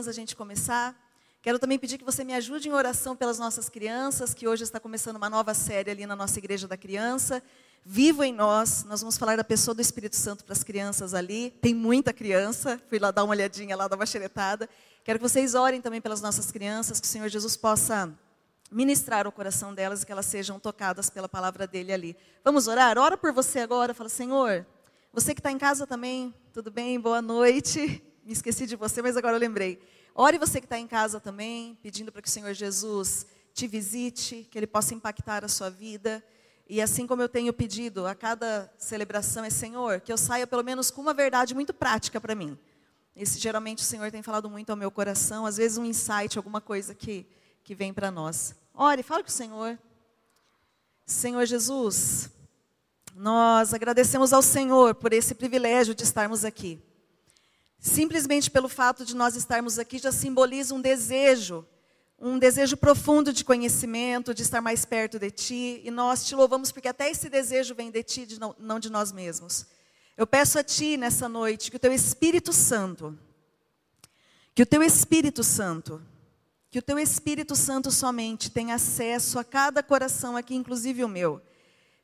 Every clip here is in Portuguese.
antes da gente começar. Quero também pedir que você me ajude em oração pelas nossas crianças, que hoje está começando uma nova série ali na nossa Igreja da Criança. Vivo em nós, nós vamos falar da pessoa do Espírito Santo para as crianças ali. Tem muita criança, fui lá dar uma olhadinha lá, dar uma. Quero que vocês orem também pelas nossas crianças, que o Senhor Jesus possa ministrar o coração delas e que elas sejam tocadas pela palavra dele ali. Vamos orar? Ora por você agora, fala, Senhor, você que está em casa também, tudo bem? Boa noite. Me esqueci de você, mas agora eu lembrei. Ore você que está em casa também, pedindo para que o Senhor Jesus te visite, que Ele possa impactar a sua vida. E assim como eu tenho pedido a cada celebração, é Senhor, que eu saia pelo menos com uma verdade muito prática para mim. Esse, geralmente o Senhor tem falado muito ao meu coração, às vezes um insight, alguma coisa que, que vem para nós. Ore, fale com o Senhor. Senhor Jesus, nós agradecemos ao Senhor por esse privilégio de estarmos aqui. Simplesmente pelo fato de nós estarmos aqui já simboliza um desejo, um desejo profundo de conhecimento, de estar mais perto de Ti, e nós te louvamos porque até esse desejo vem de Ti, de não, não de nós mesmos. Eu peço a Ti nessa noite que o Teu Espírito Santo, que o Teu Espírito Santo, que o Teu Espírito Santo somente tenha acesso a cada coração aqui, inclusive o meu.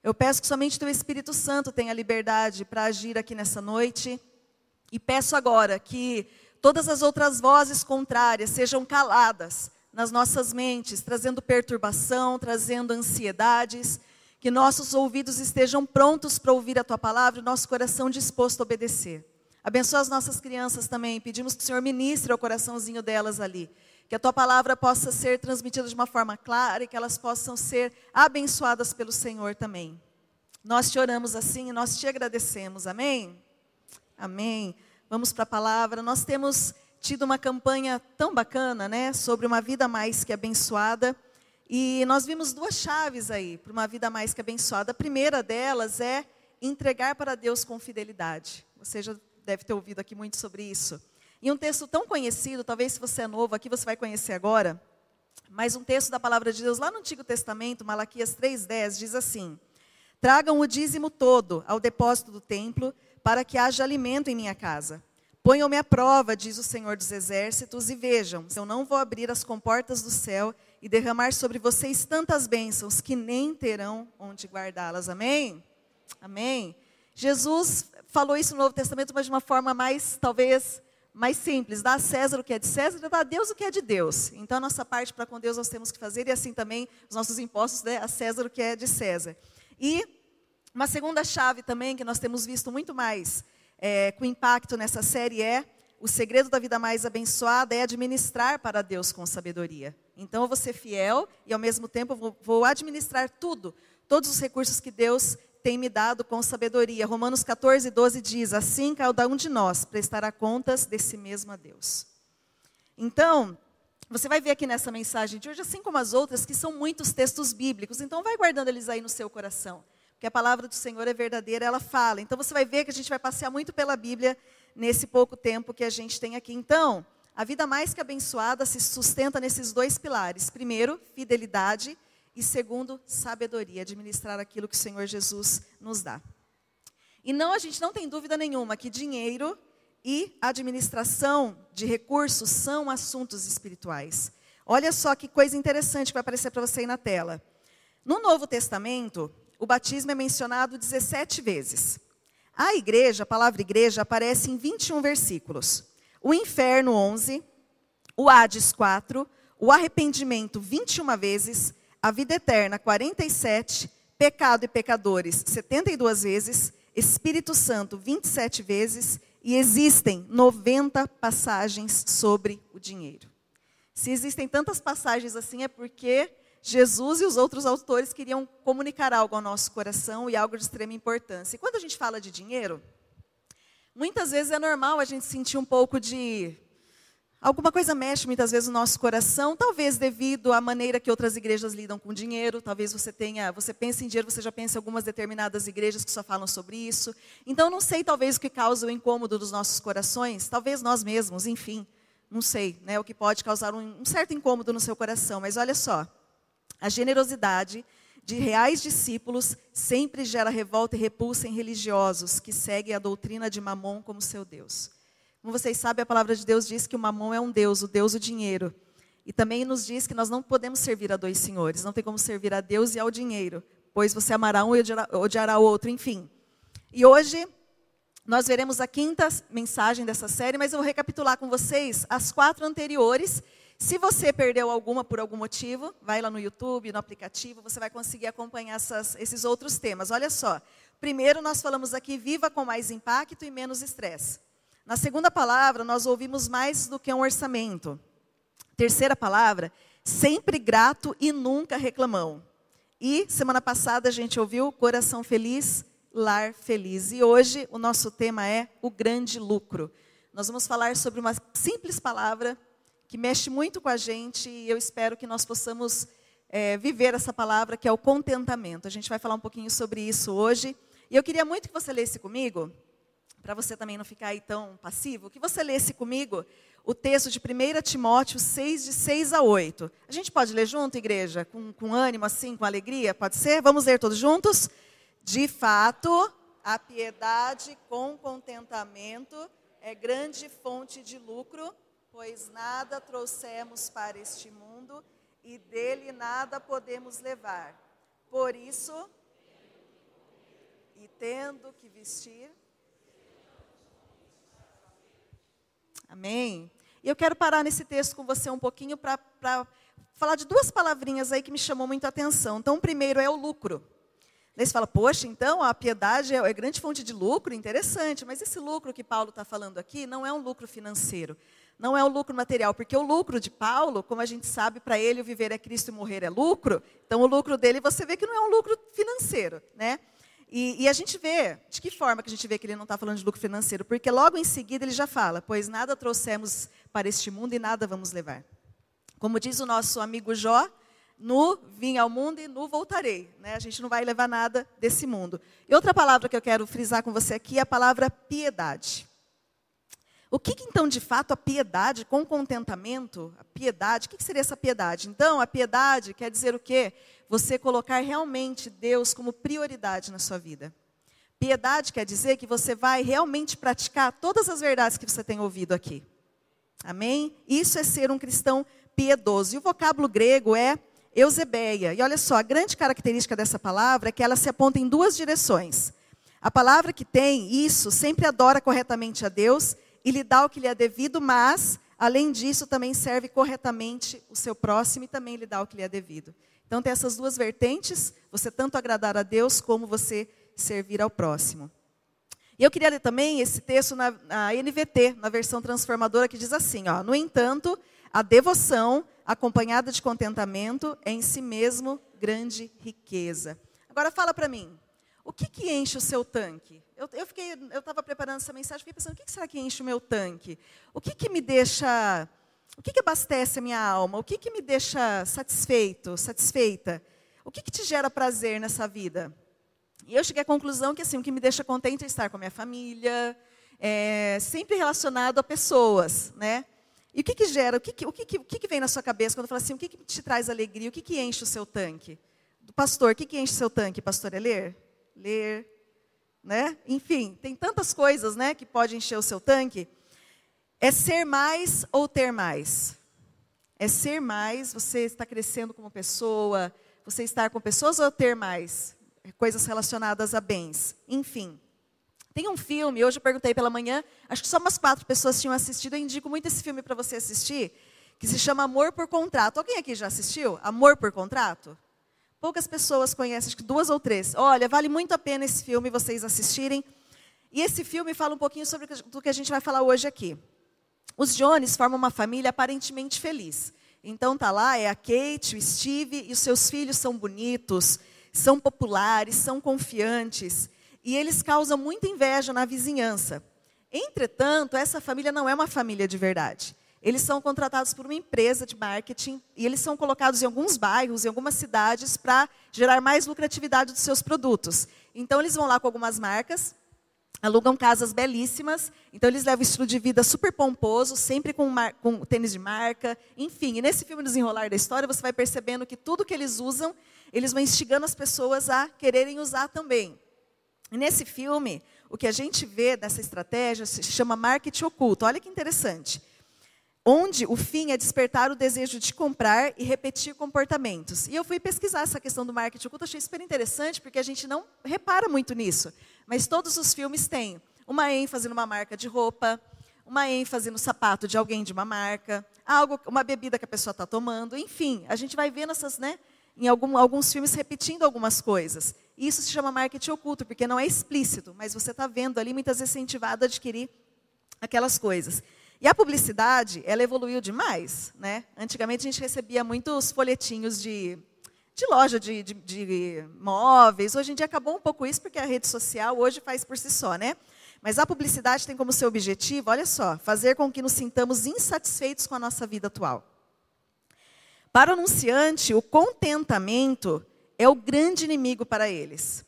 Eu peço que somente o Teu Espírito Santo tenha liberdade para agir aqui nessa noite e peço agora que todas as outras vozes contrárias sejam caladas nas nossas mentes, trazendo perturbação, trazendo ansiedades, que nossos ouvidos estejam prontos para ouvir a tua palavra e nosso coração disposto a obedecer. Abençoa as nossas crianças também, pedimos que o Senhor ministre ao coraçãozinho delas ali. Que a tua palavra possa ser transmitida de uma forma clara e que elas possam ser abençoadas pelo Senhor também. Nós te oramos assim e nós te agradecemos. Amém? Amém. Vamos para a palavra. Nós temos tido uma campanha tão bacana, né, sobre uma vida mais que abençoada. E nós vimos duas chaves aí para uma vida mais que abençoada. A primeira delas é entregar para Deus com fidelidade. Você já deve ter ouvido aqui muito sobre isso. E um texto tão conhecido, talvez se você é novo aqui você vai conhecer agora, mas um texto da palavra de Deus lá no Antigo Testamento, Malaquias 3:10, diz assim: Tragam o dízimo todo ao depósito do templo para que haja alimento em minha casa. Ponham-me à prova, diz o Senhor dos Exércitos, e vejam, se eu não vou abrir as comportas do céu e derramar sobre vocês tantas bênçãos que nem terão onde guardá-las. Amém? Amém. Jesus falou isso no Novo Testamento, mas de uma forma mais, talvez, mais simples. Dá a César o que é de César e dá a Deus o que é de Deus. Então, a nossa parte para com Deus nós temos que fazer, e assim também os nossos impostos, né, a César o que é de César. E uma segunda chave também que nós temos visto muito mais é, com impacto nessa série é o segredo da vida mais abençoada é administrar para Deus com sabedoria. Então eu vou ser fiel e ao mesmo tempo vou, vou administrar tudo, todos os recursos que Deus tem me dado com sabedoria. Romanos 14, 12 diz: Assim cada um de nós prestará contas desse mesmo a Deus. Então, você vai ver aqui nessa mensagem de hoje, assim como as outras, que são muitos textos bíblicos. Então, vai guardando eles aí no seu coração porque a palavra do Senhor é verdadeira, ela fala. Então você vai ver que a gente vai passear muito pela Bíblia nesse pouco tempo que a gente tem aqui. Então, a vida mais que abençoada se sustenta nesses dois pilares. Primeiro, fidelidade e segundo, sabedoria, administrar aquilo que o Senhor Jesus nos dá. E não, a gente não tem dúvida nenhuma que dinheiro e administração de recursos são assuntos espirituais. Olha só que coisa interessante que vai aparecer para você aí na tela. No Novo Testamento, o batismo é mencionado 17 vezes. A igreja, a palavra igreja, aparece em 21 versículos. O inferno, 11. O Hades, 4. O arrependimento, 21 vezes. A vida eterna, 47. Pecado e pecadores, 72 vezes. Espírito Santo, 27 vezes. E existem 90 passagens sobre o dinheiro. Se existem tantas passagens assim, é porque Jesus e os outros autores queriam comunicar algo ao nosso coração e algo de extrema importância. E quando a gente fala de dinheiro, muitas vezes é normal a gente sentir um pouco de. Alguma coisa mexe muitas vezes no nosso coração, talvez devido à maneira que outras igrejas lidam com dinheiro. Talvez você tenha, você pense em dinheiro, você já pense em algumas determinadas igrejas que só falam sobre isso. Então, não sei, talvez o que causa o incômodo dos nossos corações, talvez nós mesmos, enfim, não sei, né, o que pode causar um, um certo incômodo no seu coração. Mas olha só, a generosidade de reais discípulos sempre gera revolta e repulsa em religiosos que seguem a doutrina de Mamon como seu Deus. Como vocês sabem, a palavra de Deus diz que o mamão é um Deus, o Deus do dinheiro. E também nos diz que nós não podemos servir a dois senhores, não tem como servir a Deus e ao dinheiro, pois você amará um e odiará o outro, enfim. E hoje nós veremos a quinta mensagem dessa série, mas eu vou recapitular com vocês as quatro anteriores. Se você perdeu alguma por algum motivo, vai lá no YouTube, no aplicativo, você vai conseguir acompanhar essas, esses outros temas. Olha só. Primeiro, nós falamos aqui, viva com mais impacto e menos estresse. Na segunda palavra, nós ouvimos mais do que um orçamento. Terceira palavra, sempre grato e nunca reclamão. E semana passada a gente ouviu coração feliz, lar feliz. E hoje o nosso tema é o grande lucro. Nós vamos falar sobre uma simples palavra que mexe muito com a gente e eu espero que nós possamos é, viver essa palavra que é o contentamento. A gente vai falar um pouquinho sobre isso hoje. E eu queria muito que você lesse comigo, para você também não ficar aí tão passivo, que você lesse comigo o texto de 1 Timóteo 6, de 6 a 8. A gente pode ler junto, igreja? Com, com ânimo, assim, com alegria? Pode ser? Vamos ler todos juntos? De fato, a piedade com contentamento é grande fonte de lucro, pois nada trouxemos para este mundo e dele nada podemos levar. Por isso, e tendo que vestir. Amém? E eu quero parar nesse texto com você um pouquinho para falar de duas palavrinhas aí que me chamou muito a atenção. Então, o primeiro é o lucro. Você fala, poxa, então a piedade é, é grande fonte de lucro, interessante, mas esse lucro que Paulo está falando aqui não é um lucro financeiro, não é um lucro material, porque o lucro de Paulo, como a gente sabe, para ele o viver é Cristo e morrer é lucro, então o lucro dele você vê que não é um lucro financeiro, né? E, e, a gente vê, de que forma que a gente vê que ele não está falando de lucro financeiro? Porque logo em seguida ele já fala, pois nada trouxemos para este mundo e nada vamos levar. Como diz o nosso amigo Jó, no vim ao mundo e no voltarei. Né? A gente não vai levar nada desse mundo. E outra palavra que eu quero frisar com você aqui é a palavra piedade. O que, então, de fato, a piedade com contentamento, a piedade, o que, que seria essa piedade? Então, a piedade quer dizer o quê? Você colocar realmente Deus como prioridade na sua vida. Piedade quer dizer que você vai realmente praticar todas as verdades que você tem ouvido aqui. Amém? Isso é ser um cristão piedoso. E o vocábulo grego é Eusebeia. E olha só, a grande característica dessa palavra é que ela se aponta em duas direções. A palavra que tem isso sempre adora corretamente a Deus e lhe dá o que lhe é devido, mas, além disso, também serve corretamente o seu próximo e também lhe dá o que lhe é devido. Então tem essas duas vertentes, você tanto agradar a Deus como você servir ao próximo. E eu queria ler também esse texto na, na NVT, na versão transformadora, que diz assim: ó, No entanto, a devoção acompanhada de contentamento, é em si mesmo grande riqueza. Agora fala para mim, o que, que enche o seu tanque? Eu, eu fiquei, eu estava preparando essa mensagem, fiquei pensando, o que, que, será que enche o meu tanque? O que, que me deixa, o que, que abastece a minha alma? O que, que me deixa satisfeito, satisfeita? O que, que te gera prazer nessa vida? E eu cheguei à conclusão que assim, o que me deixa contente é estar com a minha família, é, sempre relacionado a pessoas, né? E o que, que gera, o, que, o, que, o que, vem na sua cabeça quando fala assim, o que, que te traz alegria, o que, que enche o seu tanque? Do pastor, o que, que enche o seu tanque, pastor? É ler? Ler, né? Enfim, tem tantas coisas, né, que pode encher o seu tanque. É ser mais ou ter mais? É ser mais, você está crescendo como pessoa, você estar com pessoas ou ter mais? Coisas relacionadas a bens. Enfim. Tem um filme, hoje eu perguntei pela manhã, acho que só umas quatro pessoas tinham assistido, eu indico muito esse filme para você assistir, que se chama Amor por Contrato. Alguém aqui já assistiu? Amor por Contrato? Poucas pessoas conhecem, acho que duas ou três. Olha, vale muito a pena esse filme vocês assistirem. E esse filme fala um pouquinho sobre o que a gente vai falar hoje aqui. Os Jones formam uma família aparentemente feliz. Então tá lá, é a Kate, o Steve e os seus filhos são bonitos, são populares, são confiantes e eles causam muita inveja na vizinhança. Entretanto, essa família não é uma família de verdade. Eles são contratados por uma empresa de marketing e eles são colocados em alguns bairros, em algumas cidades, para gerar mais lucratividade dos seus produtos. Então, eles vão lá com algumas marcas, alugam casas belíssimas, então eles levam um estilo de vida super pomposo, sempre com, com tênis de marca, enfim. E nesse filme Desenrolar da História, você vai percebendo que tudo que eles usam, eles vão instigando as pessoas a quererem usar também. E nesse filme, o que a gente vê dessa estratégia se chama marketing oculto. Olha que interessante. Onde o fim é despertar o desejo de comprar e repetir comportamentos. E eu fui pesquisar essa questão do marketing oculto, achei super interessante, porque a gente não repara muito nisso. Mas todos os filmes têm uma ênfase numa marca de roupa, uma ênfase no sapato de alguém de uma marca, algo, uma bebida que a pessoa está tomando, enfim, a gente vai vendo essas, né, em algum, alguns filmes repetindo algumas coisas. Isso se chama marketing oculto, porque não é explícito, mas você está vendo ali muitas vezes incentivado a adquirir aquelas coisas. E a publicidade, ela evoluiu demais. Né? Antigamente a gente recebia muitos folhetinhos de, de loja de, de, de móveis. Hoje em dia acabou um pouco isso, porque a rede social hoje faz por si só. Né? Mas a publicidade tem como seu objetivo, olha só, fazer com que nos sintamos insatisfeitos com a nossa vida atual. Para o anunciante, o contentamento é o grande inimigo para eles.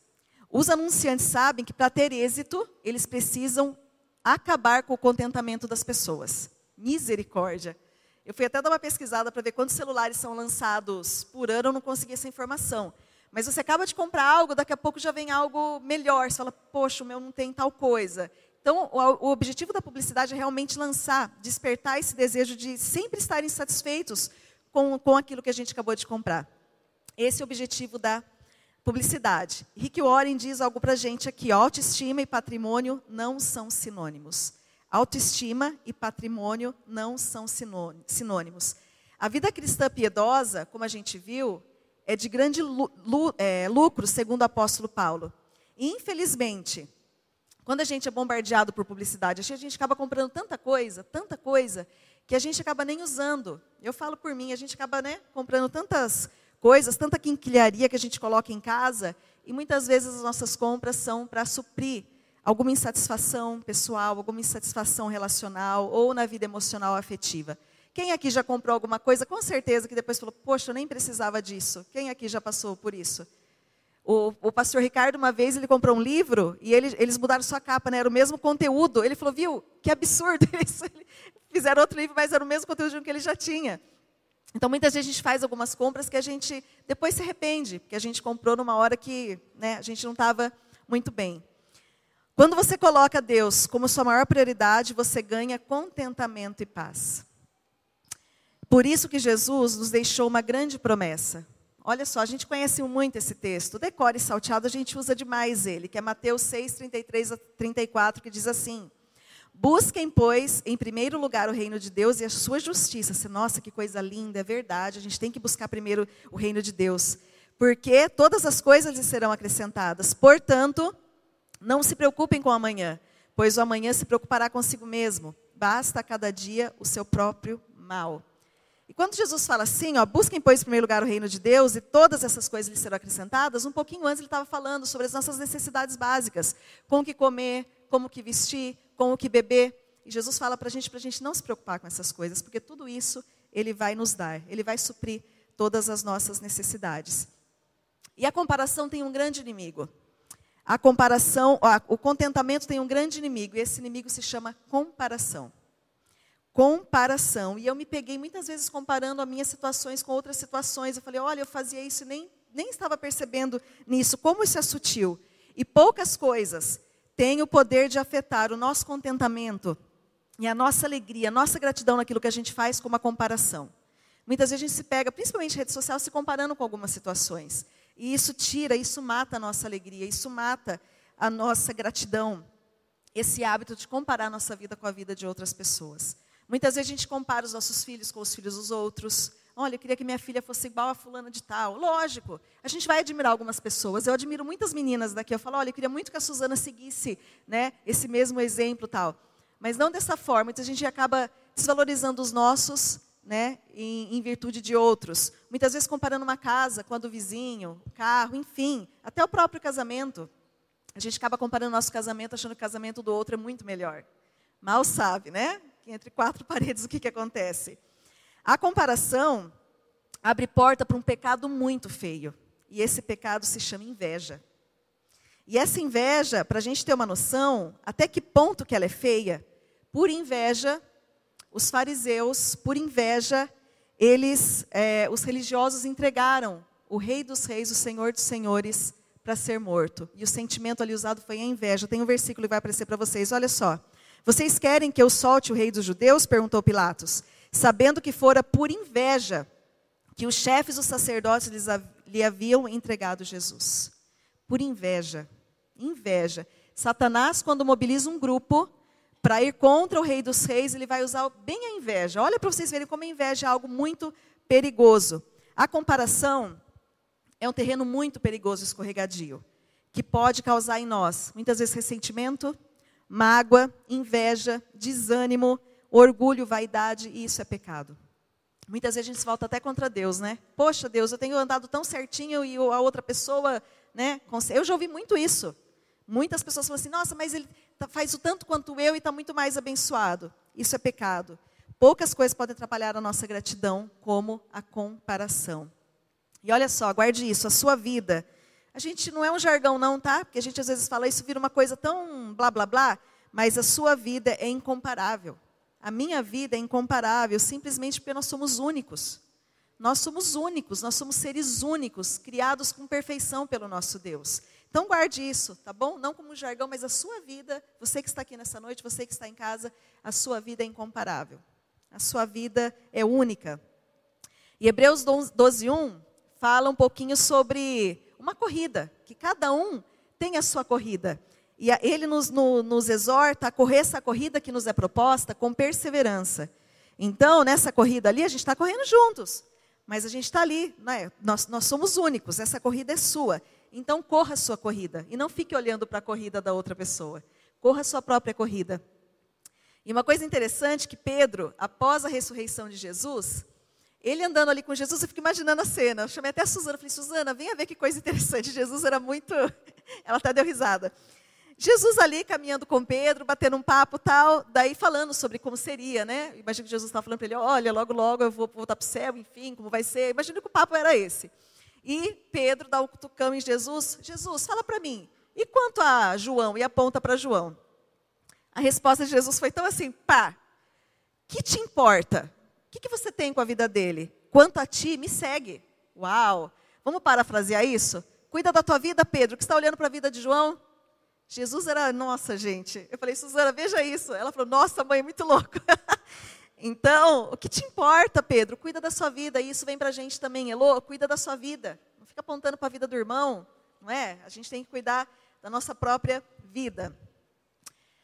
Os anunciantes sabem que para ter êxito, eles precisam acabar com o contentamento das pessoas. Misericórdia. Eu fui até dar uma pesquisada para ver quantos celulares são lançados por ano, eu não consegui essa informação. Mas você acaba de comprar algo, daqui a pouco já vem algo melhor. Você fala, poxa, o meu não tem tal coisa. Então, o, objetivo da publicidade é realmente lançar, despertar esse desejo de sempre estarem satisfeitos com, com aquilo que a gente acabou de comprar. Esse é o objetivo da publicidade. Rick Warren diz algo para a gente aqui: autoestima e patrimônio não são sinônimos. Autoestima e patrimônio não são sinônimos. A vida cristã piedosa, como a gente viu, é de grande é, lucro, segundo o apóstolo Paulo. E, infelizmente, quando a gente é bombardeado por publicidade, a gente acaba comprando tanta coisa, tanta coisa, que a gente acaba nem usando. Eu falo por mim, a gente acaba né, comprando tantas coisas, tanta quinquilharia que a gente coloca em casa, e muitas vezes as nossas compras são para suprir alguma insatisfação pessoal, alguma insatisfação relacional ou na vida emocional afetiva. Quem aqui já comprou alguma coisa, com certeza que depois falou, poxa, eu nem precisava disso. Quem aqui já passou por isso? O, o pastor Ricardo, uma vez, ele comprou um livro e ele, eles mudaram sua capa, né? era o mesmo conteúdo. Ele falou, viu, que absurdo isso. Fizeram outro livro, mas era o mesmo conteúdo que ele já tinha. Então, muitas vezes a gente faz algumas compras que a gente depois se arrepende, porque a gente comprou numa hora que né, a gente não estava muito bem. Quando você coloca Deus como sua maior prioridade, você ganha contentamento e paz. Por isso que Jesus nos deixou uma grande promessa. Olha só, a gente conhece muito esse texto. Decore salteado, a gente usa demais ele, que é Mateus 6, 33 a 34, que diz assim: Busquem, pois, em primeiro lugar o reino de Deus e a sua justiça. Nossa, que coisa linda, é verdade. A gente tem que buscar primeiro o reino de Deus. Porque todas as coisas lhe serão acrescentadas. Portanto, não se preocupem com o amanhã, pois o amanhã se preocupará consigo mesmo. Basta a cada dia o seu próprio mal. E quando Jesus fala assim, ó, busquem, pois, em primeiro lugar o reino de Deus e todas essas coisas lhe serão acrescentadas, um pouquinho antes ele estava falando sobre as nossas necessidades básicas. Com o que comer, como que vestir, com o que beber. E Jesus fala para a gente, para a gente não se preocupar com essas coisas, porque tudo isso Ele vai nos dar, Ele vai suprir todas as nossas necessidades. E a comparação tem um grande inimigo. A comparação, o contentamento tem um grande inimigo, e esse inimigo se chama comparação. Comparação. E eu me peguei muitas vezes comparando as minhas situações com outras situações. Eu falei, olha, eu fazia isso e nem, nem estava percebendo nisso. Como isso é sutil. E poucas coisas tem o poder de afetar o nosso contentamento e a nossa alegria, a nossa gratidão naquilo que a gente faz com uma comparação. Muitas vezes a gente se pega, principalmente rede social, se comparando com algumas situações. E isso tira, isso mata a nossa alegria, isso mata a nossa gratidão. Esse hábito de comparar a nossa vida com a vida de outras pessoas. Muitas vezes a gente compara os nossos filhos com os filhos dos outros. Olha, eu queria que minha filha fosse igual a fulana de tal. Lógico, a gente vai admirar algumas pessoas. Eu admiro muitas meninas daqui. Eu falo, olha, eu queria muito que a Suzana seguisse né, esse mesmo exemplo tal. Mas não dessa forma. Então a gente acaba desvalorizando os nossos né, em, em, virtude de outros. Muitas vezes comparando uma casa com a do vizinho, o carro, enfim, até o próprio casamento. A gente acaba comparando nosso casamento achando que o casamento do outro é muito melhor. Mal sabe, né? Entre quatro paredes o que, que acontece. A comparação abre porta para um pecado muito feio. E esse pecado se chama inveja. E essa inveja, para a gente ter uma noção, até que ponto que ela é feia, por inveja, os fariseus, por inveja, eles, é, os religiosos entregaram o Rei dos Reis, o Senhor dos Senhores, para ser morto. E o sentimento ali usado foi a inveja. Tem um versículo que vai aparecer para vocês. Olha só. Vocês querem que eu solte o rei dos judeus? perguntou Pilatos, sabendo que fora por inveja que os chefes dos sacerdotes lhe haviam entregado Jesus. Por inveja. Inveja. Satanás, quando mobiliza um grupo para ir contra o rei dos reis, ele vai usar bem a inveja. Olha para vocês verem como a inveja é algo muito perigoso. A comparação é um terreno muito perigoso, escorregadio, que pode causar em nós, muitas vezes, ressentimento, mágoa, inveja, desânimo, orgulho, vaidade, e isso é pecado. Muitas vezes a gente se volta até contra Deus, né? Poxa, Deus, eu tenho andado tão certinho e a outra pessoa, né? Eu já ouvi muito isso. Muitas pessoas falam assim: nossa, mas ele tá, faz o tanto quanto eu e está muito mais abençoado. Isso é pecado. Poucas coisas podem atrapalhar a nossa gratidão, como a comparação. E olha só, guarde isso, a sua vida. A gente não é um jargão não, tá? Porque a gente às vezes fala isso vira uma coisa tão blá blá blá, mas a sua vida é incomparável. A minha vida é incomparável simplesmente porque nós somos únicos. Nós somos únicos, nós somos seres únicos, criados com perfeição pelo nosso Deus. Então guarde isso, tá bom? Não como jargão, mas a sua vida, você que está aqui nessa noite, você que está em casa, a sua vida é incomparável. A sua vida é única. E Hebreus 12, 1 fala um pouquinho sobre uma corrida, que cada um tem a sua corrida. E ele nos, no, nos exorta a correr essa corrida que nos é proposta com perseverança. Então, nessa corrida ali, a gente está correndo juntos. Mas a gente está ali, né? nós, nós somos únicos, essa corrida é sua. Então, corra a sua corrida. E não fique olhando para a corrida da outra pessoa. Corra a sua própria corrida. E uma coisa interessante que Pedro, após a ressurreição de Jesus, ele andando ali com Jesus, eu fico imaginando a cena. Eu chamei até a Suzana, falei, Suzana, venha ver que coisa interessante. Jesus era muito. Ela até deu risada. Jesus ali caminhando com Pedro, batendo um papo tal, daí falando sobre como seria, né? Imagina que Jesus estava falando para ele: olha, logo, logo eu vou voltar para o céu, enfim, como vai ser. Imagina que o papo era esse. E Pedro dá um cutucão em Jesus: Jesus, fala para mim, e quanto a João? E aponta para João. A resposta de Jesus foi tão assim: pá, que te importa? O que, que você tem com a vida dele? Quanto a ti, me segue. Uau! Vamos parafrasear isso? Cuida da tua vida, Pedro, que está olhando para a vida de João. Jesus era, nossa, gente. Eu falei, Suzana, veja isso. Ela falou, nossa, mãe, muito louco. então, o que te importa, Pedro? Cuida da sua vida. E isso vem para a gente também, Elô, cuida da sua vida. Não fica apontando para a vida do irmão, não é? A gente tem que cuidar da nossa própria vida.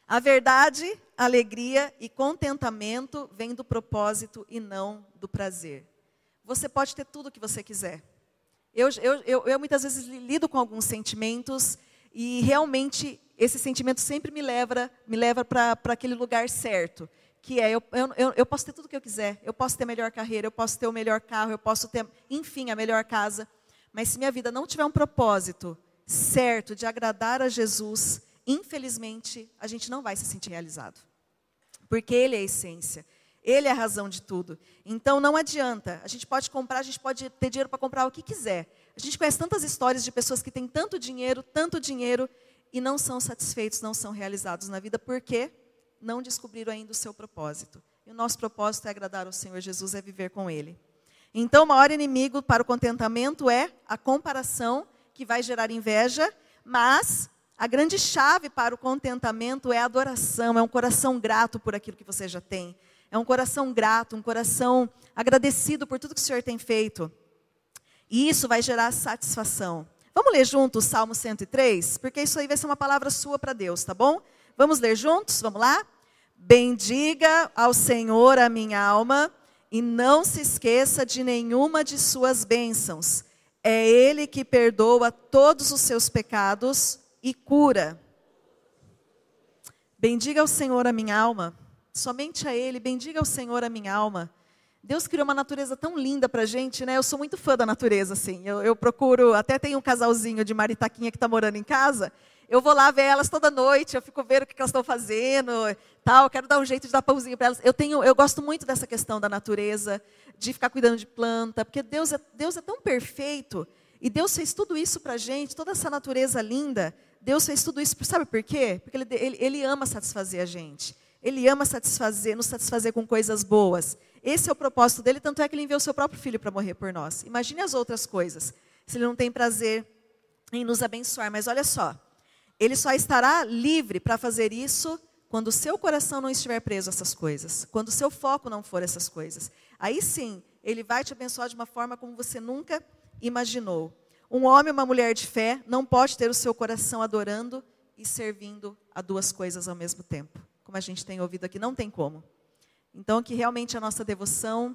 A verdade, alegria e contentamento vêm do propósito e não do prazer. Você pode ter tudo o que você quiser. Eu, eu, eu, eu, muitas vezes lido com alguns sentimentos e realmente esse sentimento sempre me leva, me leva para aquele lugar certo, que é eu, eu, eu posso ter tudo o que eu quiser, eu posso ter a melhor carreira, eu posso ter o melhor carro, eu posso ter, enfim, a melhor casa, mas se minha vida não tiver um propósito certo de agradar a Jesus, infelizmente, a gente não vai se sentir realizado. Porque Ele é a essência. Ele é a razão de tudo. Então não adianta. A gente pode comprar, a gente pode ter dinheiro para comprar o que quiser. A gente conhece tantas histórias de pessoas que têm tanto dinheiro, tanto dinheiro, e não são satisfeitos, não são realizados na vida, porque não descobriram ainda o seu propósito. E o nosso propósito é agradar ao Senhor Jesus, é viver com Ele. Então, o maior inimigo para o contentamento é a comparação, que vai gerar inveja, mas a grande chave para o contentamento é a adoração, é um coração grato por aquilo que você já tem. É um coração grato, um coração agradecido por tudo que o Senhor tem feito. E isso vai gerar satisfação. Vamos ler juntos o Salmo 103? Porque isso aí vai ser uma palavra sua para Deus, tá bom? Vamos ler juntos? Vamos lá? Bendiga ao Senhor a minha alma e não se esqueça de nenhuma de suas bênçãos. É Ele que perdoa todos os seus pecados e cura. Bendiga ao Senhor a minha alma, somente a Ele, bendiga ao Senhor a minha alma. Deus criou uma natureza tão linda para a gente, né? Eu sou muito fã da natureza, assim. Eu, eu procuro, até tem um casalzinho de maritaquinha que está morando em casa. Eu vou lá ver elas toda noite, eu fico vendo o que elas estão fazendo, tal. Quero dar um jeito de dar pãozinho para elas. Eu tenho, eu gosto muito dessa questão da natureza, de ficar cuidando de planta, porque Deus é, Deus é tão perfeito e Deus fez tudo isso para a gente, toda essa natureza linda. Deus fez tudo isso, sabe por quê? Porque ele, ele, ele ama satisfazer a gente. Ele ama satisfazer, nos satisfazer com coisas boas. Esse é o propósito dele, tanto é que ele enviou o seu próprio filho para morrer por nós. Imagine as outras coisas. Se ele não tem prazer em nos abençoar. Mas olha só, ele só estará livre para fazer isso quando o seu coração não estiver preso a essas coisas, quando o seu foco não for essas coisas. Aí sim, ele vai te abençoar de uma forma como você nunca imaginou. Um homem ou uma mulher de fé não pode ter o seu coração adorando e servindo a duas coisas ao mesmo tempo. Como a gente tem ouvido aqui, não tem como. Então, que realmente a nossa devoção,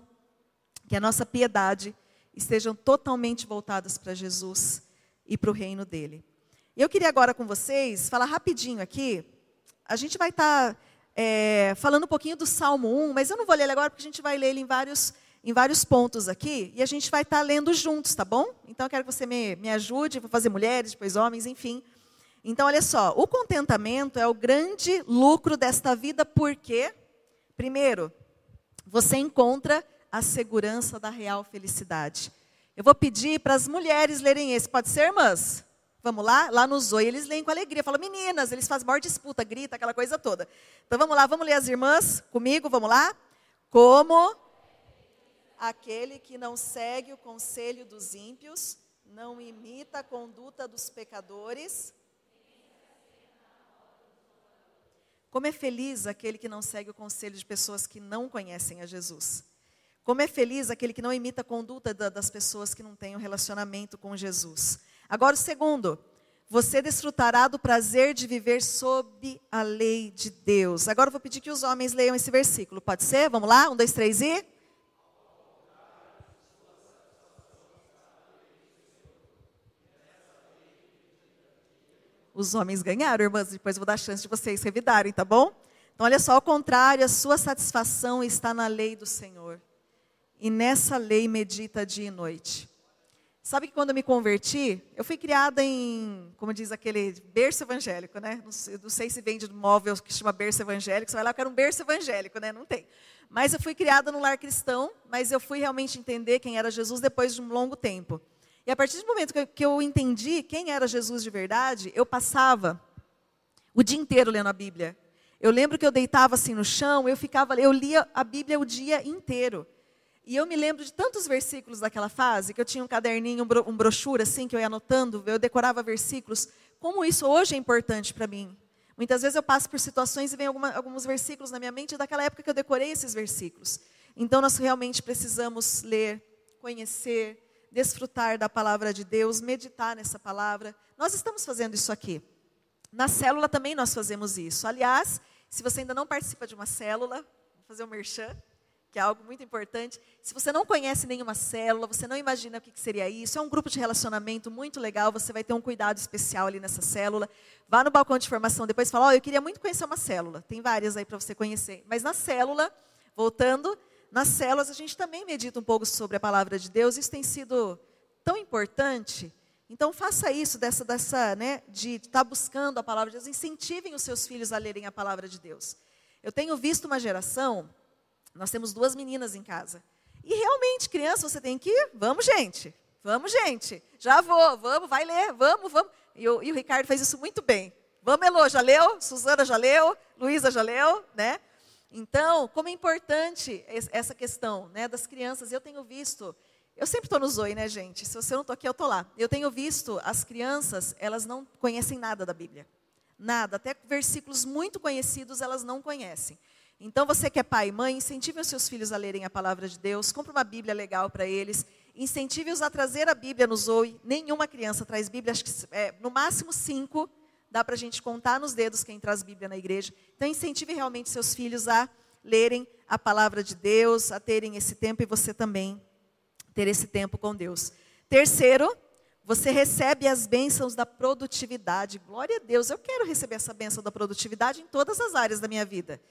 que a nossa piedade estejam totalmente voltadas para Jesus e para o reino dele. Eu queria agora com vocês falar rapidinho aqui. A gente vai estar tá, é, falando um pouquinho do Salmo 1, mas eu não vou ler ele agora porque a gente vai ler ele em vários, em vários pontos aqui e a gente vai estar tá lendo juntos, tá bom? Então eu quero que você me, me ajude, vou fazer mulheres, depois homens, enfim. Então, olha só, o contentamento é o grande lucro desta vida, porque, primeiro, você encontra a segurança da real felicidade. Eu vou pedir para as mulheres lerem esse, pode ser, irmãs? Vamos lá? Lá no Zoe, eles leem com alegria. Falam, meninas, eles fazem maior disputa, grita, aquela coisa toda. Então vamos lá, vamos ler as irmãs comigo, vamos lá? Como aquele que não segue o conselho dos ímpios, não imita a conduta dos pecadores, Como é feliz aquele que não segue o conselho de pessoas que não conhecem a Jesus. Como é feliz aquele que não imita a conduta das pessoas que não têm um relacionamento com Jesus. Agora, o segundo, você desfrutará do prazer de viver sob a lei de Deus. Agora eu vou pedir que os homens leiam esse versículo. Pode ser? Vamos lá? Um, dois, três e. Os homens ganharam, irmãs, depois vou dar chance de vocês revidarem, tá bom? Então, olha só, ao contrário, a sua satisfação está na lei do Senhor. E nessa lei medita dia e noite. Sabe que quando eu me converti, eu fui criada em, como diz aquele, berço evangélico, né? Não sei, não sei se vende móvel que chama berço evangélico, você vai lá, eu quero um berço evangélico, né? Não tem. Mas eu fui criada num lar cristão, mas eu fui realmente entender quem era Jesus depois de um longo tempo. E a partir do momento que eu entendi quem era Jesus de verdade, eu passava o dia inteiro lendo a Bíblia. Eu lembro que eu deitava assim no chão, eu ficava, eu lia a Bíblia o dia inteiro. E eu me lembro de tantos versículos daquela fase, que eu tinha um caderninho, um brochura assim, que eu ia anotando, eu decorava versículos. Como isso hoje é importante para mim. Muitas vezes eu passo por situações e vem alguma, alguns versículos na minha mente daquela época que eu decorei esses versículos. Então nós realmente precisamos ler, conhecer, desfrutar da palavra de Deus, meditar nessa palavra. Nós estamos fazendo isso aqui. Na célula também nós fazemos isso. Aliás, se você ainda não participa de uma célula, vou fazer um merchan, que é algo muito importante. Se você não conhece nenhuma célula, você não imagina o que seria isso, é um grupo de relacionamento muito legal, você vai ter um cuidado especial ali nessa célula. Vá no balcão de formação depois e fala, oh, eu queria muito conhecer uma célula. Tem várias aí para você conhecer. Mas na célula, voltando, nas células a gente também medita um pouco sobre a palavra de Deus. Isso tem sido tão importante. Então faça isso dessa, dessa, né, de estar tá buscando a palavra de Deus. Incentivem os seus filhos a lerem a palavra de Deus. Eu tenho visto uma geração. Nós temos duas meninas em casa. E realmente, criança, você tem que ir. Vamos, gente. Vamos, gente. Já vou. Vamos, vai ler. Vamos, vamos. E o, e o Ricardo fez isso muito bem. Vamos, Elô, já leu? Suzana já leu? Luísa já leu? Né? Então, como é importante essa questão né, das crianças, eu tenho visto, eu sempre estou no Zoe, né, gente? Se você não está aqui, eu estou lá. Eu tenho visto as crianças, elas não conhecem nada da Bíblia. Nada, até versículos muito conhecidos elas não conhecem. Então, você que é pai e mãe, incentive os seus filhos a lerem a palavra de Deus, compre uma Bíblia legal para eles, incentive-os a trazer a Bíblia no Zoe. Nenhuma criança traz Bíblia, acho que é, no máximo cinco dá para a gente contar nos dedos quem traz Bíblia na igreja. Então, incentive realmente seus filhos a lerem a palavra de Deus, a terem esse tempo e você também ter esse tempo com Deus. Terceiro, você recebe as bênçãos da produtividade. Glória a Deus, eu quero receber essa bênção da produtividade em todas as áreas da minha vida.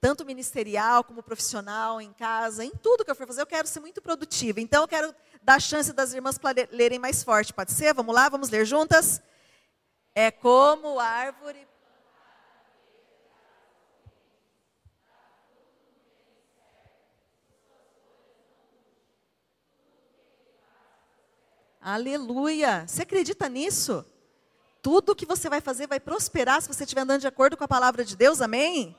Tanto ministerial como profissional, em casa, em tudo que eu for fazer, eu quero ser muito produtiva. Então, eu quero dar a chance das irmãs lerem mais forte. Pode ser? Vamos lá, vamos ler juntas? É como árvore. Aleluia! Você acredita nisso? Tudo que você vai fazer vai prosperar se você estiver andando de acordo com a palavra de Deus, amém?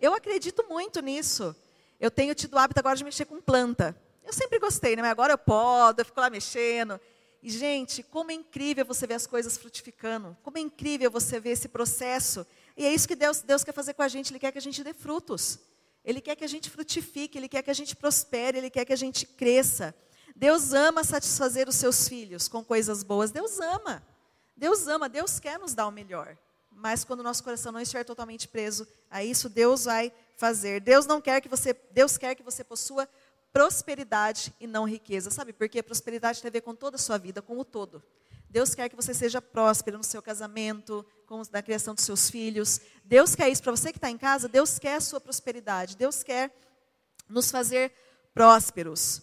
Eu acredito muito nisso. Eu tenho tido o hábito agora de mexer com planta. Eu sempre gostei, né? Mas agora eu podo, eu fico lá mexendo. E, gente, como é incrível você ver as coisas frutificando. Como é incrível você ver esse processo. E é isso que Deus, Deus quer fazer com a gente. Ele quer que a gente dê frutos. Ele quer que a gente frutifique. Ele quer que a gente prospere. Ele quer que a gente cresça. Deus ama satisfazer os seus filhos com coisas boas. Deus ama. Deus ama. Deus quer nos dar o melhor. Mas quando o nosso coração não estiver totalmente preso a isso, Deus vai fazer. Deus não quer que você, Deus quer que você possua prosperidade e não riqueza. Sabe por quê? Prosperidade tem a ver com toda a sua vida, com o todo. Deus quer que você seja próspero no seu casamento, com na criação dos seus filhos. Deus quer isso para você que está em casa. Deus quer a sua prosperidade. Deus quer nos fazer prósperos.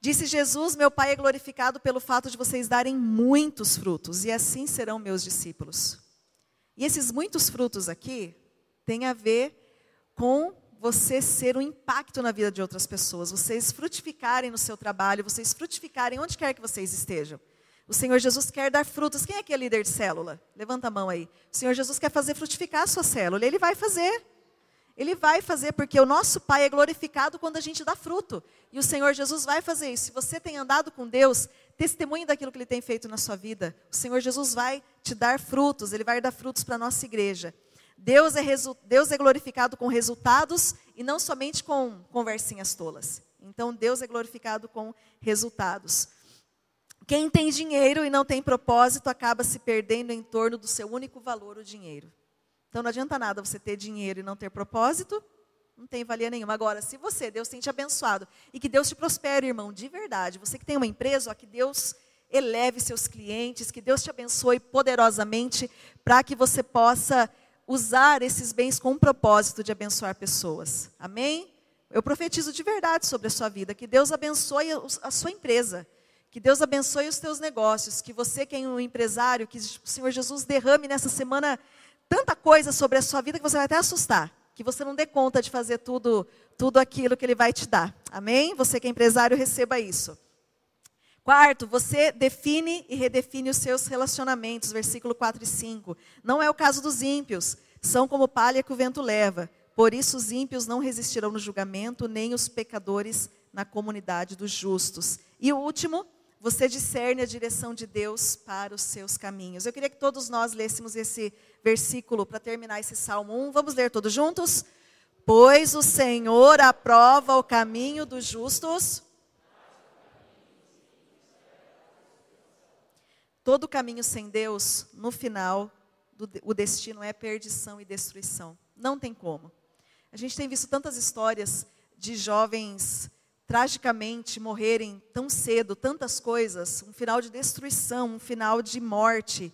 Disse Jesus: Meu Pai é glorificado pelo fato de vocês darem muitos frutos, e assim serão meus discípulos. E esses muitos frutos aqui têm a ver com você ser um impacto na vida de outras pessoas, vocês frutificarem no seu trabalho, vocês frutificarem onde quer que vocês estejam. O Senhor Jesus quer dar frutos. Quem é que é líder de célula? Levanta a mão aí. O Senhor Jesus quer fazer frutificar a sua célula. Ele vai fazer. Ele vai fazer, porque o nosso Pai é glorificado quando a gente dá fruto. E o Senhor Jesus vai fazer isso. Se você tem andado com Deus, testemunhe daquilo que Ele tem feito na sua vida. O Senhor Jesus vai te dar frutos. Ele vai dar frutos para a nossa igreja. Deus é, Deus é glorificado com resultados e não somente com conversinhas tolas. Então, Deus é glorificado com resultados. Quem tem dinheiro e não tem propósito acaba se perdendo em torno do seu único valor, o dinheiro. Então, não adianta nada você ter dinheiro e não ter propósito, não tem valia nenhuma. Agora, se você, Deus tem te abençoado e que Deus te prospere, irmão, de verdade, você que tem uma empresa, ó, que Deus eleve seus clientes, que Deus te abençoe poderosamente para que você possa usar esses bens com o propósito de abençoar pessoas. Amém? Eu profetizo de verdade sobre a sua vida, que Deus abençoe a sua empresa, que Deus abençoe os teus negócios, que você que é um empresário, que o Senhor Jesus derrame nessa semana tanta coisa sobre a sua vida que você vai até assustar, que você não dê conta de fazer tudo, tudo aquilo que ele vai te dar. Amém? Você que é empresário, receba isso. Quarto, você define e redefine os seus relacionamentos, versículo 4 e 5. Não é o caso dos ímpios, são como palha que o vento leva. Por isso os ímpios não resistirão no julgamento, nem os pecadores na comunidade dos justos. E o último, você discerne a direção de Deus para os seus caminhos. Eu queria que todos nós lêssemos esse versículo para terminar esse Salmo 1. Vamos ler todos juntos? Pois o Senhor aprova o caminho dos justos Todo caminho sem Deus, no final, do, o destino é perdição e destruição. Não tem como. A gente tem visto tantas histórias de jovens tragicamente morrerem tão cedo, tantas coisas, um final de destruição, um final de morte.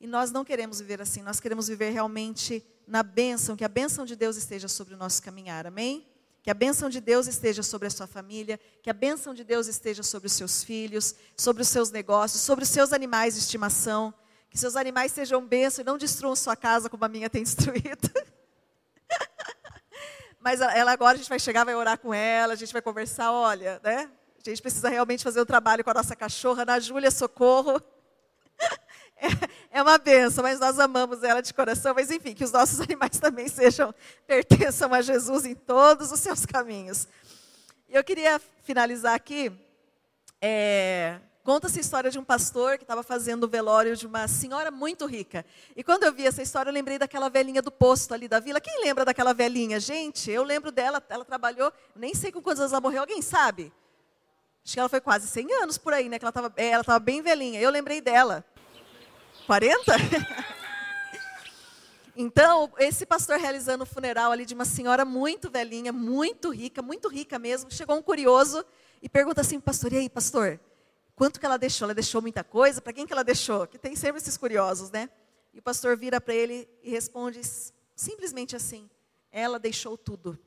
E nós não queremos viver assim, nós queremos viver realmente na bênção, que a bênção de Deus esteja sobre o nosso caminhar, amém? Que a bênção de Deus esteja sobre a sua família, que a bênção de Deus esteja sobre os seus filhos, sobre os seus negócios, sobre os seus animais de estimação. Que seus animais sejam bênção e não destruam sua casa como a minha tem destruído. Mas ela agora a gente vai chegar, vai orar com ela, a gente vai conversar, olha, né? A gente precisa realmente fazer o um trabalho com a nossa cachorra, na Júlia, socorro. É, é uma benção, mas nós amamos ela de coração. Mas enfim, que os nossos animais também sejam, pertençam a Jesus em todos os seus caminhos. E eu queria finalizar aqui. É, Conta-se a história de um pastor que estava fazendo o velório de uma senhora muito rica. E quando eu vi essa história, eu lembrei daquela velhinha do posto ali da vila. Quem lembra daquela velhinha? Gente, eu lembro dela, ela trabalhou, nem sei com quantos anos ela morreu, alguém sabe? Acho que ela foi quase 100 anos por aí, né? Que ela estava é, ela tava bem velhinha. Eu lembrei dela. 40? Então, esse pastor realizando o funeral ali de uma senhora muito velhinha, muito rica, muito rica mesmo, chegou um curioso e pergunta assim, pastor, e aí, pastor, quanto que ela deixou? Ela deixou muita coisa? Para quem que ela deixou? Que tem sempre esses curiosos, né? E o pastor vira para ele e responde simplesmente assim: ela deixou tudo.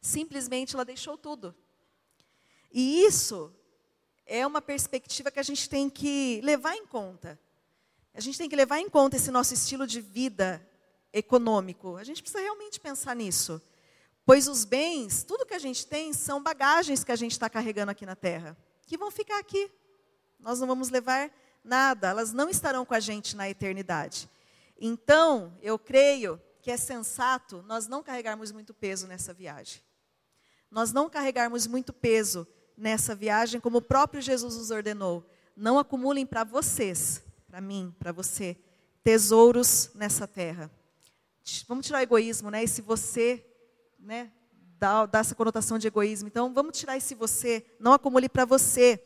Simplesmente ela deixou tudo. E isso é uma perspectiva que a gente tem que levar em conta. A gente tem que levar em conta esse nosso estilo de vida econômico. A gente precisa realmente pensar nisso. Pois os bens, tudo que a gente tem, são bagagens que a gente está carregando aqui na terra, que vão ficar aqui. Nós não vamos levar nada, elas não estarão com a gente na eternidade. Então, eu creio que é sensato nós não carregarmos muito peso nessa viagem. Nós não carregarmos muito peso nessa viagem, como o próprio Jesus nos ordenou não acumulem para vocês, para mim, para você, tesouros nessa terra. Vamos tirar o egoísmo, né? Esse você, né? Dá, dá essa conotação de egoísmo. Então, vamos tirar esse você. Não acumule para você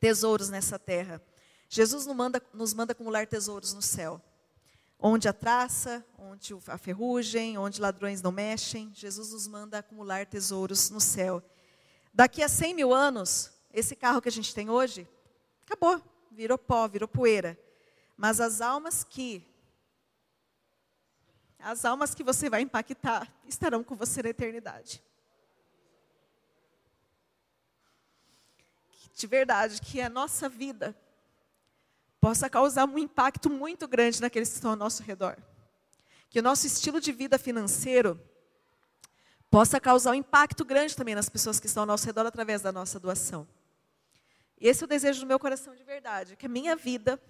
tesouros nessa terra. Jesus nos manda, nos manda acumular tesouros no céu. Onde a traça, onde a ferrugem, onde ladrões não mexem, Jesus nos manda acumular tesouros no céu. Daqui a 100 mil anos, esse carro que a gente tem hoje, acabou, virou pó, virou poeira. Mas as almas que as almas que você vai impactar estarão com você na eternidade. De verdade, que a nossa vida possa causar um impacto muito grande naqueles que estão ao nosso redor. Que o nosso estilo de vida financeiro possa causar um impacto grande também nas pessoas que estão ao nosso redor através da nossa doação. Esse é o desejo do meu coração de verdade, que a minha vida,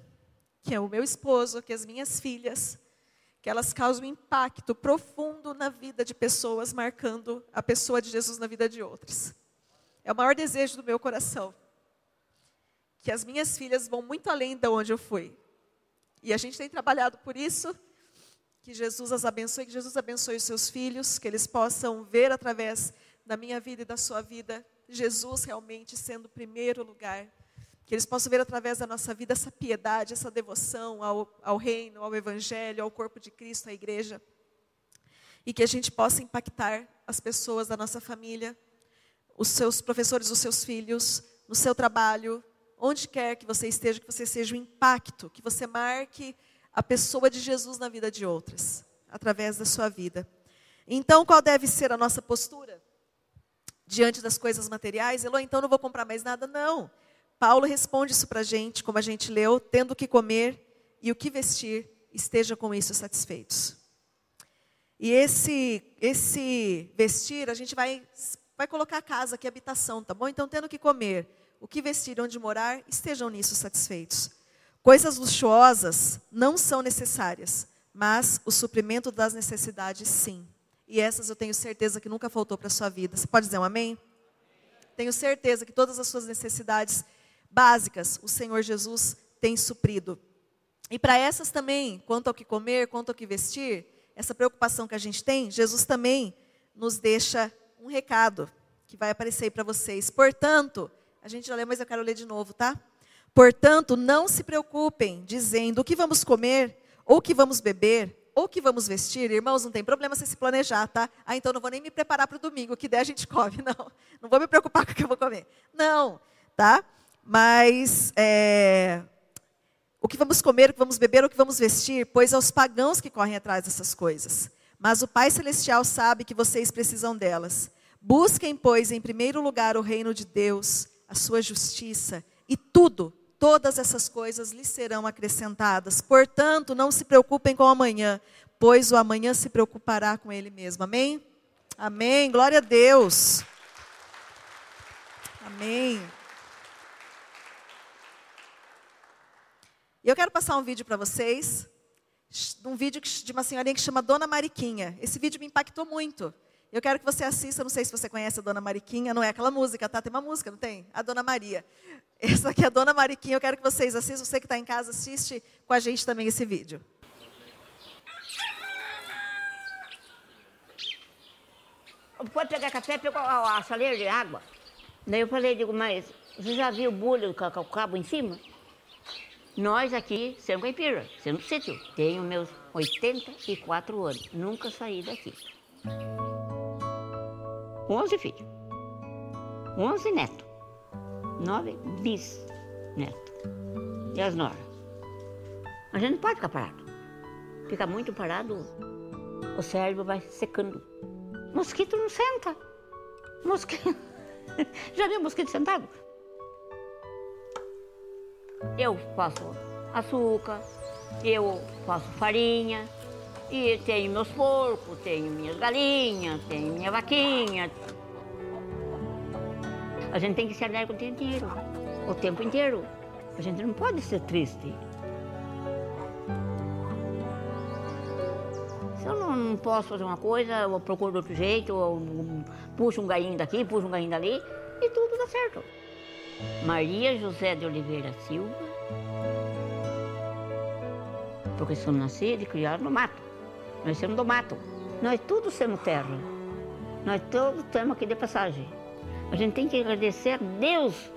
que é o meu esposo, que as minhas filhas, que elas causem um impacto profundo na vida de pessoas, marcando a pessoa de Jesus na vida de outras. É o maior desejo do meu coração. Que as minhas filhas vão muito além de onde eu fui. E a gente tem trabalhado por isso. Que Jesus as abençoe, que Jesus abençoe os seus filhos, que eles possam ver através da minha vida e da sua vida Jesus realmente sendo o primeiro lugar que eles possam ver através da nossa vida essa piedade, essa devoção ao, ao reino, ao evangelho, ao corpo de Cristo, à igreja. E que a gente possa impactar as pessoas da nossa família, os seus professores, os seus filhos, no seu trabalho, onde quer que você esteja, que você seja um impacto, que você marque a pessoa de Jesus na vida de outras, através da sua vida. Então, qual deve ser a nossa postura diante das coisas materiais? Elô, então não vou comprar mais nada? Não. Paulo responde isso para a gente, como a gente leu, tendo o que comer e o que vestir, esteja com isso satisfeitos. E esse, esse vestir, a gente vai, vai colocar a casa aqui, habitação, tá bom? Então, tendo o que comer, o que vestir, onde morar, estejam nisso satisfeitos. Coisas luxuosas não são necessárias, mas o suprimento das necessidades, sim. E essas eu tenho certeza que nunca faltou para a sua vida. Você pode dizer um amém? Tenho certeza que todas as suas necessidades básicas o Senhor Jesus tem suprido. E para essas também, quanto ao que comer, quanto ao que vestir, essa preocupação que a gente tem, Jesus também nos deixa um recado que vai aparecer aí para vocês. Portanto, a gente já leu, mas eu quero ler de novo, tá? Portanto, não se preocupem dizendo o que vamos comer, ou o que vamos beber, ou o que vamos vestir. Irmãos, não tem problema você se planejar, tá? Ah, então não vou nem me preparar para o domingo, o que der a gente come. Não, não vou me preocupar com o que eu vou comer. Não, tá? Mas é, o que vamos comer, o que vamos beber, o que vamos vestir, pois aos pagãos que correm atrás dessas coisas. Mas o Pai Celestial sabe que vocês precisam delas. Busquem, pois, em primeiro lugar o reino de Deus, a sua justiça, e tudo, todas essas coisas lhes serão acrescentadas. Portanto, não se preocupem com o amanhã, pois o amanhã se preocupará com ele mesmo. Amém? Amém. Glória a Deus. Amém. E eu quero passar um vídeo para vocês, um vídeo de uma senhorinha que chama Dona Mariquinha. Esse vídeo me impactou muito. Eu quero que você assista, não sei se você conhece a Dona Mariquinha, não é aquela música, tá? Tem uma música, não tem? A Dona Maria. Essa aqui é a Dona Mariquinha, eu quero que vocês assistam. Você que está em casa, assiste com a gente também esse vídeo. Pode pegar café, pegou a, a de água. Daí eu falei, digo, mas você já viu o bulho com o cabo em cima? Nós aqui, sendo caipira, sendo sítio, tenho meus 84 anos, nunca saí daqui. 11 filhos, 11 netos, 9 bisnetos e as noras. A gente não pode ficar parado. Fica muito parado, o cérebro vai secando. Mosquito não senta. Mosquito. Já viu mosquito sentado? Eu faço açúcar, eu faço farinha, e tenho meus porcos, tenho minhas galinhas, tenho minha vaquinha. A gente tem que se alegrar o tempo inteiro, o tempo inteiro. A gente não pode ser triste. Se eu não, posso fazer uma coisa, eu procuro outro jeito, eu puxo um gainho daqui, puxo um gainho dali, e tudo dá certo. Maria José de Oliveira Silva, porque sou nascida e criada no mato. Nós somos do mato. Nós todos somos terra. Nós todos estamos aqui de passagem. A gente tem que agradecer a Deus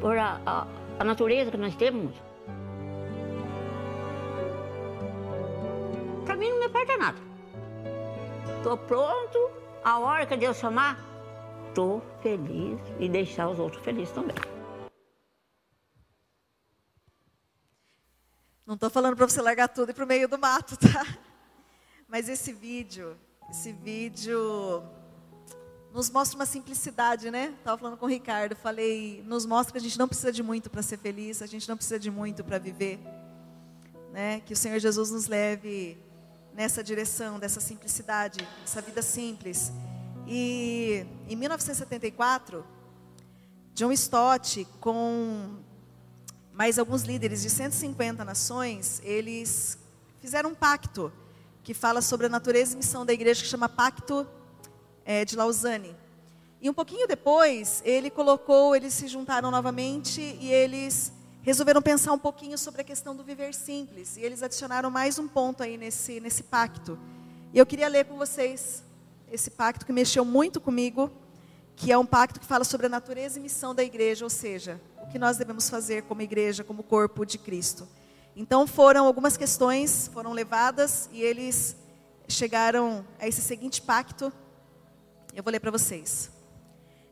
por a, a, a natureza que nós temos. Para mim não me falta nada. Estou pronto, a hora que Deus chamar, estou feliz e deixar os outros felizes também. Não estou falando para você largar tudo e para o meio do mato, tá? Mas esse vídeo, esse vídeo nos mostra uma simplicidade, né? Estava falando com o Ricardo, falei, nos mostra que a gente não precisa de muito para ser feliz, a gente não precisa de muito para viver, né? Que o Senhor Jesus nos leve nessa direção, dessa simplicidade, dessa vida simples. E em 1974, John Stott, com mais alguns líderes de 150 nações, eles fizeram um pacto que fala sobre a natureza e missão da igreja, que chama Pacto é, de Lausanne. E um pouquinho depois, ele colocou, eles se juntaram novamente e eles resolveram pensar um pouquinho sobre a questão do viver simples. E eles adicionaram mais um ponto aí nesse, nesse pacto. E eu queria ler com vocês esse pacto que mexeu muito comigo, que é um pacto que fala sobre a natureza e missão da igreja, ou seja, o que nós devemos fazer como igreja, como corpo de Cristo. Então foram algumas questões foram levadas e eles chegaram a esse seguinte pacto eu vou ler para vocês.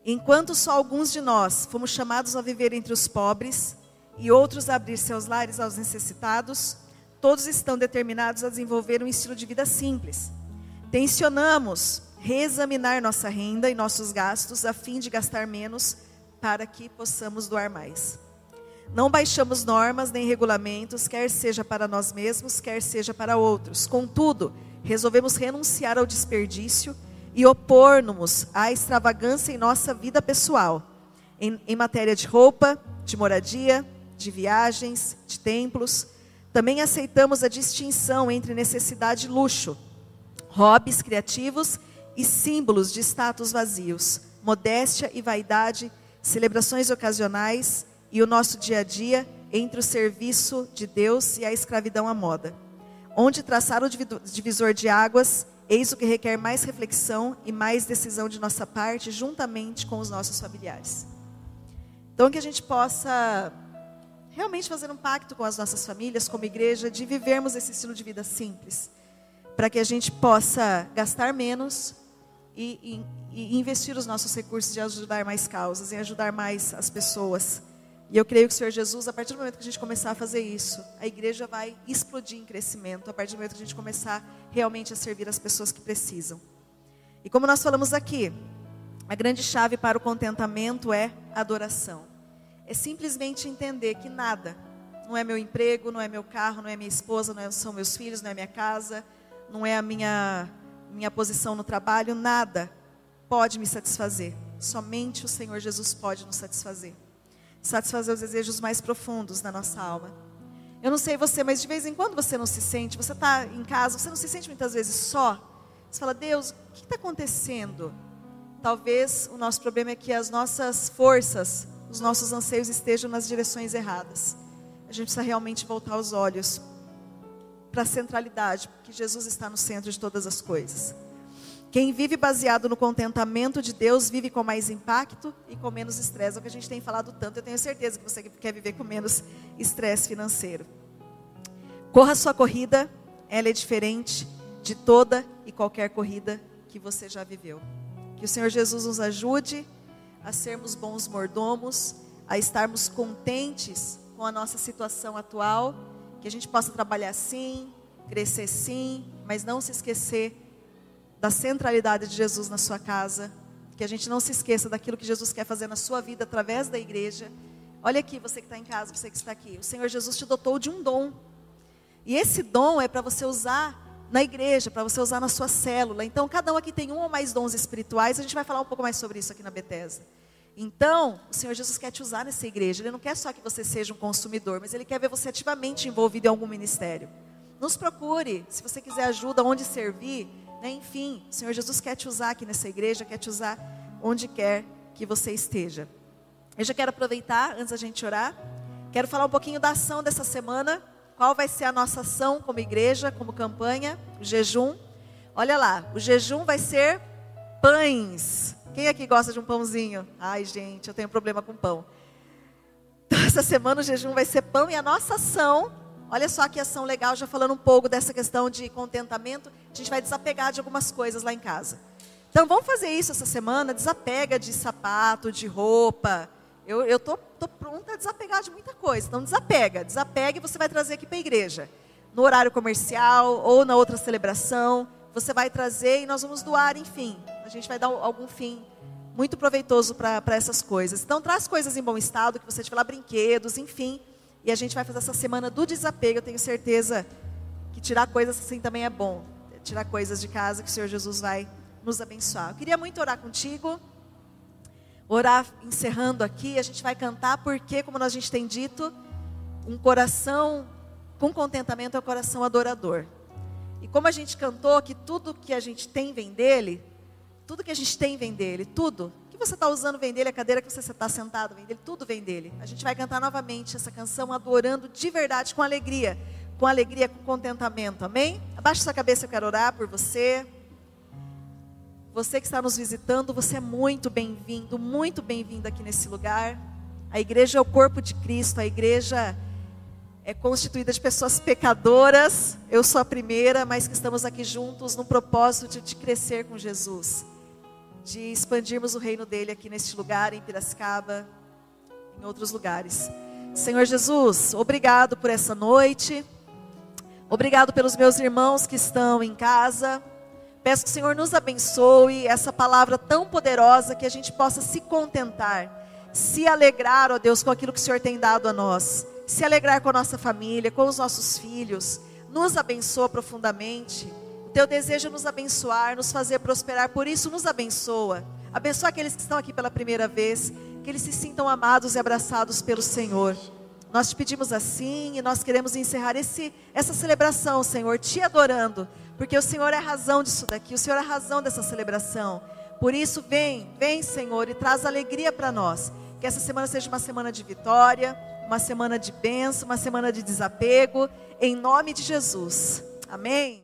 Enquanto só alguns de nós fomos chamados a viver entre os pobres e outros a abrir seus lares aos necessitados, todos estão determinados a desenvolver um estilo de vida simples. Tensionamos reexaminar nossa renda e nossos gastos a fim de gastar menos para que possamos doar mais. Não baixamos normas nem regulamentos, quer seja para nós mesmos, quer seja para outros. Contudo, resolvemos renunciar ao desperdício e opor-nos à extravagância em nossa vida pessoal, em, em matéria de roupa, de moradia, de viagens, de templos. Também aceitamos a distinção entre necessidade e luxo, hobbies criativos e símbolos de status vazios, modéstia e vaidade, celebrações ocasionais e o nosso dia a dia entre o serviço de Deus e a escravidão à moda. Onde traçar o divisor de águas Eis o que requer mais reflexão e mais decisão de nossa parte, juntamente com os nossos familiares. Então, que a gente possa realmente fazer um pacto com as nossas famílias, como igreja, de vivermos esse estilo de vida simples, para que a gente possa gastar menos e, e, e investir os nossos recursos de ajudar mais causas, em ajudar mais as pessoas. E eu creio que o Senhor Jesus, a partir do momento que a gente começar a fazer isso, a igreja vai explodir em crescimento, a partir do momento que a gente começar realmente a servir as pessoas que precisam. E como nós falamos aqui, a grande chave para o contentamento é adoração. É simplesmente entender que nada, não é meu emprego, não é meu carro, não é minha esposa, não é, são meus filhos, não é minha casa, não é a minha, minha posição no trabalho, nada pode me satisfazer. Somente o Senhor Jesus pode nos satisfazer satisfazer os desejos mais profundos da nossa alma. Eu não sei você, mas de vez em quando você não se sente, você está em casa, você não se sente muitas vezes só. Você fala, Deus, o que está acontecendo? Talvez o nosso problema é que as nossas forças, os nossos anseios estejam nas direções erradas. A gente precisa realmente voltar os olhos para a centralidade, porque Jesus está no centro de todas as coisas. Quem vive baseado no contentamento de Deus vive com mais impacto e com menos estresse. É o que a gente tem falado tanto. Eu tenho certeza que você quer viver com menos estresse financeiro. Corra sua corrida, ela é diferente de toda e qualquer corrida que você já viveu. Que o Senhor Jesus nos ajude a sermos bons mordomos, a estarmos contentes com a nossa situação atual, que a gente possa trabalhar sim, crescer sim, mas não se esquecer da centralidade de Jesus na sua casa, que a gente não se esqueça daquilo que Jesus quer fazer na sua vida através da igreja. Olha aqui, você que está em casa, você que está aqui. O Senhor Jesus te dotou de um dom. E esse dom é para você usar na igreja, para você usar na sua célula. Então, cada um aqui tem um ou mais dons espirituais. A gente vai falar um pouco mais sobre isso aqui na Bethesda. Então, o Senhor Jesus quer te usar nessa igreja. Ele não quer só que você seja um consumidor, mas Ele quer ver você ativamente envolvido em algum ministério. Nos procure. Se você quiser ajuda, onde servir, né? Enfim, o Senhor Jesus quer te usar aqui nessa igreja, quer te usar onde quer que você esteja. Eu já quero aproveitar, antes da gente orar, quero falar um pouquinho da ação dessa semana. Qual vai ser a nossa ação como igreja, como campanha, o jejum. Olha lá, o jejum vai ser pães. Quem aqui gosta de um pãozinho? Ai, gente, eu tenho problema com pão. Então, essa semana o jejum vai ser pão e a nossa ação, olha só que ação legal, já falando um pouco dessa questão de contentamento, a gente vai desapegar de algumas coisas lá em casa. Então vamos fazer isso essa semana, desapega de sapato, de roupa. Eu, eu tô, tô pronta a desapegar de muita coisa. Então desapega, desapega e você vai trazer aqui para a igreja. No horário comercial ou na outra celebração, você vai trazer e nós vamos doar, enfim. A gente vai dar algum fim muito proveitoso para essas coisas. Então, traz coisas em bom estado, que você tiver lá, brinquedos, enfim. E a gente vai fazer essa semana do desapego. Eu tenho certeza que tirar coisas assim também é bom. Tirar coisas de casa que o Senhor Jesus vai nos abençoar. Eu queria muito orar contigo. Orar encerrando aqui. A gente vai cantar porque, como a gente tem dito, um coração com contentamento é um coração adorador. E como a gente cantou que tudo que a gente tem vem dele, tudo que a gente tem vem dele, tudo. O que você está usando vem dele, a cadeira que você está sentado vem dele, tudo vem dele. A gente vai cantar novamente essa canção adorando de verdade, com alegria. Com alegria, com contentamento, amém? Abaixe sua cabeça, eu quero orar por você. Você que está nos visitando, você é muito bem-vindo, muito bem-vindo aqui nesse lugar. A igreja é o corpo de Cristo, a igreja é constituída de pessoas pecadoras. Eu sou a primeira, mas que estamos aqui juntos no propósito de crescer com Jesus de expandirmos o reino dele aqui neste lugar, em Piracicaba, em outros lugares. Senhor Jesus, obrigado por essa noite. Obrigado pelos meus irmãos que estão em casa. Peço que o Senhor nos abençoe essa palavra tão poderosa que a gente possa se contentar, se alegrar, ó Deus, com aquilo que o Senhor tem dado a nós, se alegrar com a nossa família, com os nossos filhos. Nos abençoa profundamente teu desejo é nos abençoar, nos fazer prosperar, por isso nos abençoa. Abençoa aqueles que estão aqui pela primeira vez, que eles se sintam amados e abraçados pelo Senhor. Nós te pedimos assim e nós queremos encerrar esse, essa celebração, Senhor, te adorando, porque o Senhor é a razão disso daqui, o Senhor é a razão dessa celebração. Por isso, vem, vem, Senhor, e traz alegria para nós. Que essa semana seja uma semana de vitória, uma semana de bênção, uma semana de desapego, em nome de Jesus. Amém.